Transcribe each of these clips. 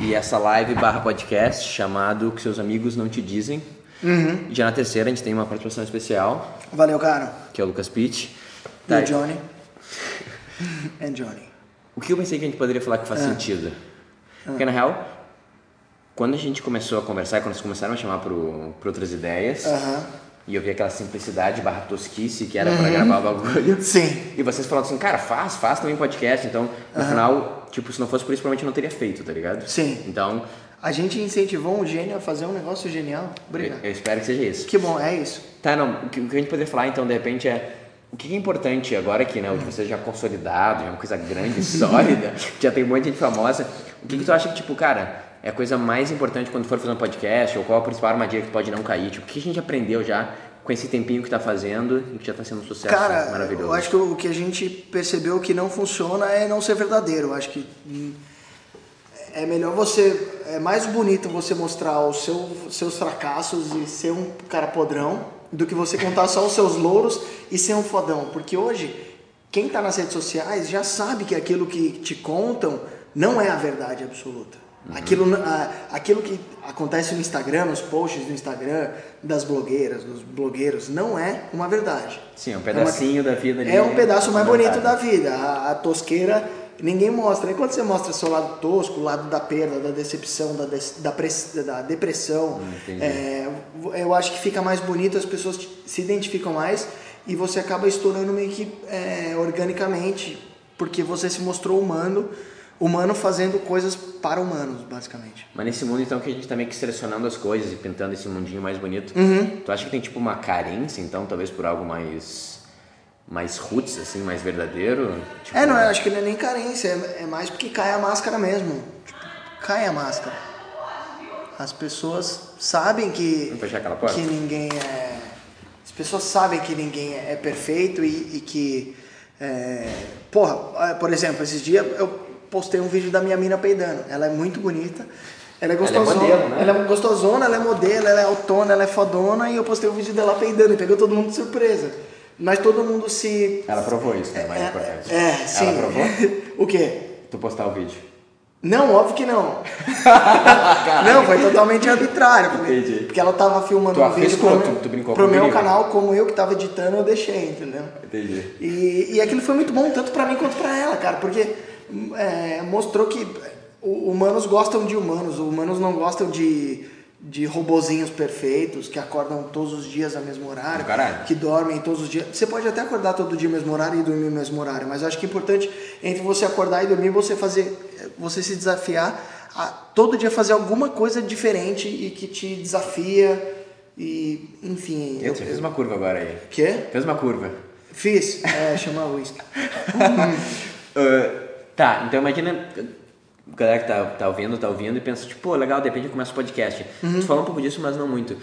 e essa live barra podcast chamado O que seus amigos não te dizem. Uhum. Já na terceira a gente tem uma participação especial, Valeu, cara. que é o Lucas Pitt. E Tá, o Johnny. And Johnny. O que eu pensei que a gente poderia falar que faz Ah. sentido? Porque na real, quando a gente começou a conversar, quando vocês começaram a chamar pro outras ideias, Aham. e eu vi aquela simplicidade barra tosquice que era pra gravar o bagulho. Sim. E vocês falaram assim, cara, faz, faz também podcast. Então, no final, tipo, se não fosse por isso, provavelmente eu não teria feito, tá ligado? Sim. Então, A gente incentivou um gênio a fazer um negócio genial. eu, Obrigado. eu espero que seja isso. Que bom, é isso. Tá, não, o que, o que a gente poderia falar então, de repente, é o que é importante agora que, né, vocês já consolidado, já é uma coisa grande, sólida, já tem um monte de gente famosa. O que, que tu acha que, tipo, cara, é a coisa mais importante quando for fazer um podcast, ou qual a principal armadilha que pode não cair? Tipo, o que a gente aprendeu já com esse tempinho que tá fazendo e que já tá sendo um sucesso Cara, maravilhoso? eu acho que o que a gente percebeu que não funciona é não ser verdadeiro. Eu acho que é melhor você. É mais bonito você mostrar os seu, seus fracassos e ser um cara podrão do que você contar só os seus louros e ser um fodão. Porque hoje, quem tá nas redes sociais já sabe que aquilo que te contam não é a verdade absoluta. Aquilo, a- aquilo que acontece no Instagram, nos posts do Instagram, das blogueiras, dos blogueiros, não é uma verdade. Sim, é um pedacinho da vida. É um pedaço mais bonito comentário. da vida. A, a tosqueira ninguém mostra. E quando você mostra seu lado tosco, o lado da perda, da decepção, da, des- da, press- da depressão, Hum, é, eu acho que fica mais bonito, as pessoas se identificam mais e você acaba estourando meio que é, organicamente, porque você se mostrou humano, humano fazendo coisas para humanos, basicamente. Mas nesse mundo, então, que a gente tá meio que selecionando as coisas e pintando esse mundinho mais bonito, Uhum. tu acha que tem, tipo, uma carência, então, talvez por algo mais... mais roots, assim, mais verdadeiro? Tipo, É, não, eu acho que não é nem carência, é, é mais porque cai a máscara mesmo. Tipo, cai a máscara. As pessoas sabem que, Vamos fechar aquela porta? que ninguém é. As pessoas sabem que ninguém é perfeito e, e que. é, porra, ah, por exemplo, esses dias eu postei um vídeo da minha mina peidando. Ela é muito bonita. Ela é Ela é gostosona. modelo, né? Ela é gostosona, ela é modelo, ela é autona, ela é fodona e eu postei um vídeo dela peidando e pegou todo mundo de surpresa. Mas todo mundo se. Ela provou isso, né? Mais É, importante. é, sim. Ela provou? o quê? Tu postar o vídeo. Não, óbvio que não. não, foi totalmente arbitrário. Entendi. porque ela tava filmando Tu um vídeo pro, tu- meu- tu pro meu canal, como eu que tava editando, eu deixei, entendeu? Entendi. E, e aquilo foi muito bom, tanto pra mim quanto pra ela, cara, porque é, mostrou que o- humanos gostam de humanos, humanos não gostam de, de robozinhos perfeitos que acordam todos os dias ao mesmo horário, caralho. que dormem todos os dias. Você pode até acordar todo dia no mesmo horário e dormir no mesmo horário, mas eu acho que é importante entre você acordar e dormir, você fazer, você se desafiar a todo dia fazer alguma coisa diferente e que te desafia e, enfim. Eu, você fez uma curva agora aí. Quê? Fez uma curva. Fiz, é, chama whisky. Ah, tá, então imagina a galera que tá, tá ouvindo, tá ouvindo e pensa, tipo, pô, legal, de repente eu começo o podcast. Uhum. Tu falou um pouco disso, mas não muito.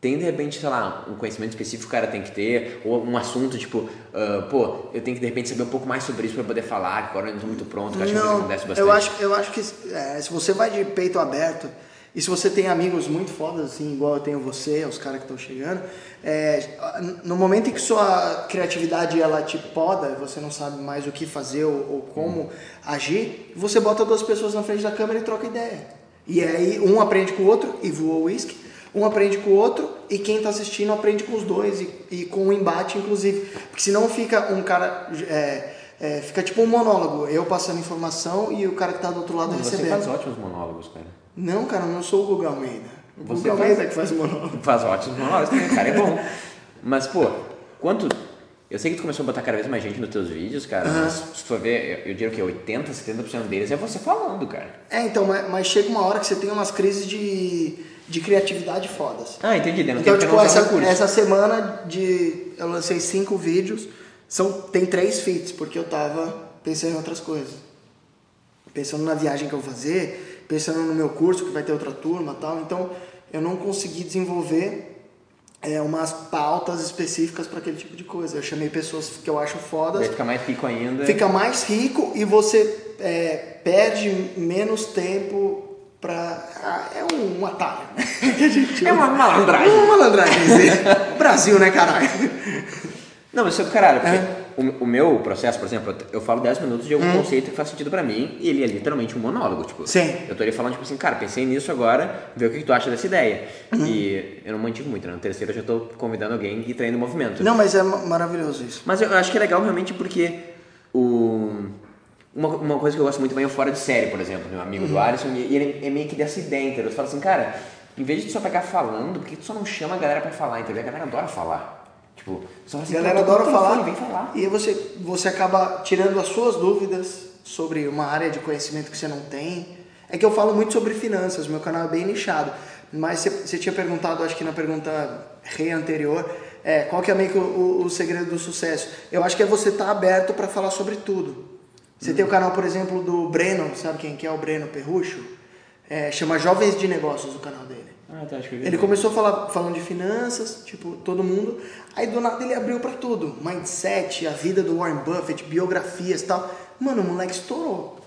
Tem, de repente, sei lá, um conhecimento específico que o cara tem que ter, ou um assunto, tipo, ah, pô, eu tenho que, de repente, saber um pouco mais sobre isso pra poder falar, que agora eu não tô muito pronto, que eu acho coisa que acontece bastante. eu acho, eu acho que é, se você vai de peito aberto e se você tem amigos muito fodas, assim, igual eu tenho você, os caras que estão chegando, é, no momento em que sua criatividade ela te poda, você não sabe mais o que fazer ou, ou como Hum. agir, você bota duas pessoas na frente da câmera e troca ideia. E aí um aprende com o outro e voa o uísque, um aprende com o outro e quem está assistindo aprende com os dois e, e com o embate, inclusive. Porque senão fica um cara. é, é, fica tipo um monólogo, eu passando informação e o cara que está do outro lado Você recebendo. faz ótimos monólogos, cara. Não, cara, eu não sou o Guga Almeida. O Você Guga faz- Almeida é que faz o monólogo. Faz ótimos monólogos também, cara, é bom. Mas, pô, quanto... Eu sei que tu começou a botar cada vez mais gente nos teus vídeos, cara, mas se tu for ver, eu, eu diria que 80, 70% deles é você falando, cara. É, então, mas, mas chega uma hora que você tem umas crises de, de criatividade fodas. Ah, entendi. Não Então, tipo, essa, essa semana de. Eu lancei cinco vídeos, são, tem três feats, porque eu tava pensando em outras coisas. Pensando na viagem que eu vou fazer, pensando no meu curso, que vai ter outra turma e tal. Então, eu não consegui desenvolver é, umas pautas específicas para aquele tipo de coisa. Eu chamei pessoas que eu acho fodas. Fica mais rico ainda. Fica mais rico e você é, perde menos tempo pra. Ah, é um, um atalho. né? que a gente É uma malandragem. Uma malandragem. Brasil, né, caralho? Não, mas isso é do caralho, porque É. o, o meu processo, por exemplo, eu, falo 10 minutos de algum conceito que faz sentido pra mim e ele é literalmente um monólogo, tipo. Sim. Eu tô ali falando, tipo assim, cara, pensei nisso agora, vê o que, que tu acha dessa ideia. E eu não mantive muito, né? No terceiro eu já tô convidando alguém e traindo movimento. Não, mas é ma- maravilhoso isso. Mas eu acho que é legal realmente porque o... Uma, uma coisa que eu gosto muito também é o Fora de Série, por exemplo, meu amigo do Alisson, e ele é meio que dessa ideia, entendeu? Tu fala assim, cara, em vez de tu só pegar falando, por que tu só não chama a galera pra falar, entendeu? A galera adora falar. Tipo, só assim, A galera "Pô, tô adora falar, Vem falar. e você, você acaba tirando as suas dúvidas sobre uma área de conhecimento que você não tem. É que eu falo muito sobre finanças, meu canal é bem nichado. Mas você, você tinha perguntado, acho que na pergunta re anterior, é, qual que é meio que o, o- segredo do sucesso? Eu acho que é você estar aberto para falar sobre tudo. Você tem o canal, por exemplo, do Breno, sabe quem que é o Breno Perrucho? É, chama Jovens de Negócios o canal dele. Ah, tá, acho que eu. Ele começou a falar, falando de finanças, tipo, todo mundo. Aí do nada ele abriu pra tudo. Mindset, a vida do Warren Buffett, biografias e tal. Mano, o moleque estourou.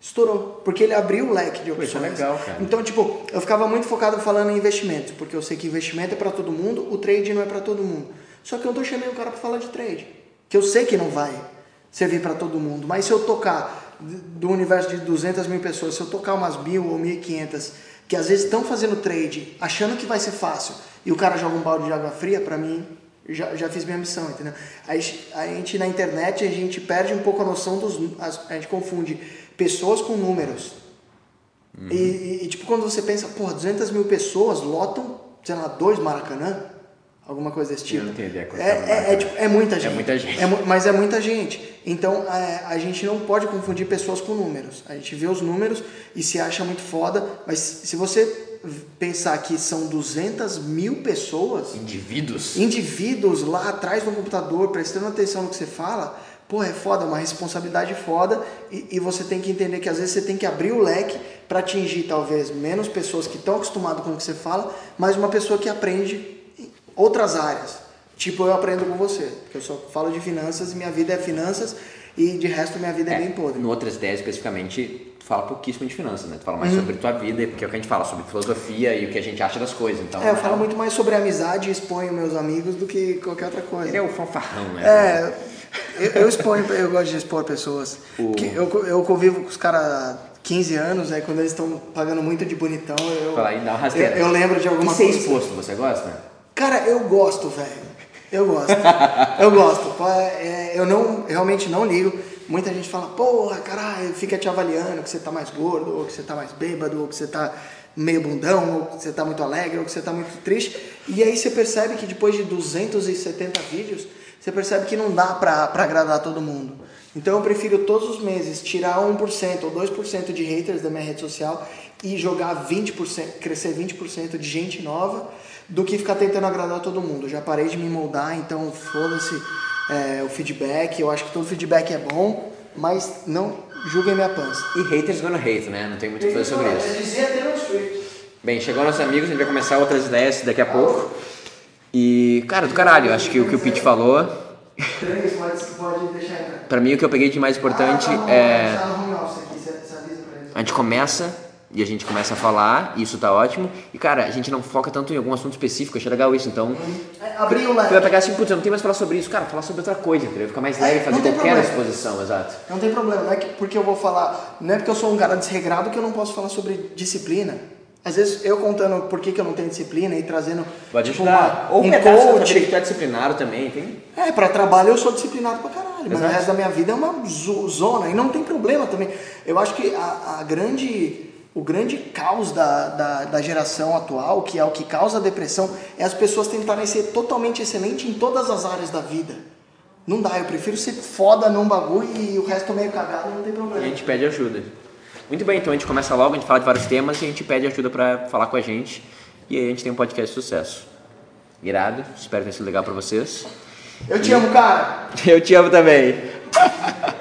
Estourou. Porque ele abriu o leque de Pô, é opções. legal, cara. Então, tipo, eu ficava muito focado falando em investimentos. Porque eu sei que investimento é pra todo mundo, o trade não é pra todo mundo. Só que eu não chamei o cara pra falar de trade. Que eu sei que não vai servir pra todo mundo. Mas se eu tocar do universo de 200 mil pessoas, se eu tocar umas mil ou 1.500 que às vezes estão fazendo trade achando que vai ser fácil e o cara joga um balde de água fria, pra mim, já, já fiz minha missão, entendeu? Aí a gente na internet, a gente perde um pouco a noção dos. A gente confunde pessoas com números. E, e- e, tipo, quando você pensa, porra, 200 mil pessoas lotam, sei lá, dois Maracanã, alguma coisa desse tipo. Eu não tenho ideia É, é é, é, tipo, é muita gente. muita gente. É mu- mas é muita gente. Então é, a gente não pode confundir pessoas com números. A gente vê os números e se acha muito foda, mas se você pensar que são 200 mil pessoas, Indivíduos. indivíduos lá atrás do computador, prestando atenção no que você fala, pô, é foda, é uma responsabilidade foda e, e você tem que entender que às vezes você tem que abrir o leque para atingir talvez menos pessoas que estão acostumadas com o que você fala, mas uma pessoa que aprende outras áreas. Tipo, eu aprendo com você, porque eu só falo de finanças e minha vida é finanças e de resto minha vida é, bem podre. No Outras Ideias, especificamente, tu fala pouquíssimo de finanças, né? Tu fala Uhum. mais sobre tua vida, porque é o que a gente fala, sobre filosofia e o que a gente acha das coisas. Então, É, eu falo muito mais sobre amizade e exponho meus amigos do que qualquer outra coisa. Ele é o fanfarrão, né? É, eu, eu exponho, eu gosto de expor pessoas. O- eu, eu convivo com os caras há 15 anos, aí quando eles estão pagando muito de bonitão, eu, Fala aí, dá uma rasteira. eu, eu lembro de alguma e ser coisa. exposto, você gosta? Cara, eu gosto, velho. Eu gosto. eu gosto. É, eu não, realmente não ligo. Muita gente fala, porra, caralho, fica te avaliando que você tá mais gordo, ou que você tá mais bêbado, ou que você tá meio bundão, ou que você tá muito alegre, ou que você tá muito triste. E aí você percebe que depois de 270 vídeos, você percebe que não dá pra, pra agradar todo mundo. Então eu prefiro todos os meses tirar 1% ou 2% de haters da minha rede social e jogar 20%, crescer 20% de gente nova do que ficar tentando agradar todo mundo. Eu já parei de me moldar, então foda-se é, o feedback. Eu acho que todo feedback é bom, mas não julguem minha pança. E haters gonna hate, né? Não tem muito o que fazer sobre isso. dizia Taylor Swift. Bem, chegou nossos amigos, a gente vai começar outras ideias daqui a pouco. E, cara, do caralho, acho que o que o Pete falou, Três, pode, pode deixar entrar. pra mim o que eu peguei de mais importante Ah, tá é. tá aqui, você- você eles. A gente começa e a gente começa a falar, e isso tá ótimo. E, cara, a gente não foca tanto em algum assunto específico, achei legal isso, então. É, abrir o Tu vai leque. pegar assim, putz, eu não tenho mais pra falar sobre isso, cara, falar sobre outra coisa, entendeu? Fica mais leve É, fazer não tem qualquer problema. exposição, exato. Não tem problema, não é que porque eu vou falar, não é porque eu sou um cara desregrado que eu não posso falar sobre disciplina. Às vezes eu contando por que, que eu não tenho disciplina e trazendo Pode tipo, uma- Ou um coach. que tu é disciplinado também, tem. É, pra trabalho eu sou disciplinado pra caralho, mas o Exato. resto da minha vida é uma zo- zona e não tem problema também. Eu acho que a, a grande, o grande caos da, da, da geração atual, que é o que causa a depressão, é as pessoas tentarem ser totalmente excelente em todas as áreas da vida. Não dá, eu prefiro ser foda num bagulho e o resto meio cagado, não tem E a problema. gente pede ajuda. Muito bem, então a gente começa logo, a gente fala de vários temas e a gente pede ajuda pra falar com a gente. E aí a gente tem um podcast de sucesso. Irado, espero que tenha sido legal pra vocês. Eu te amo, cara! Eu te amo também.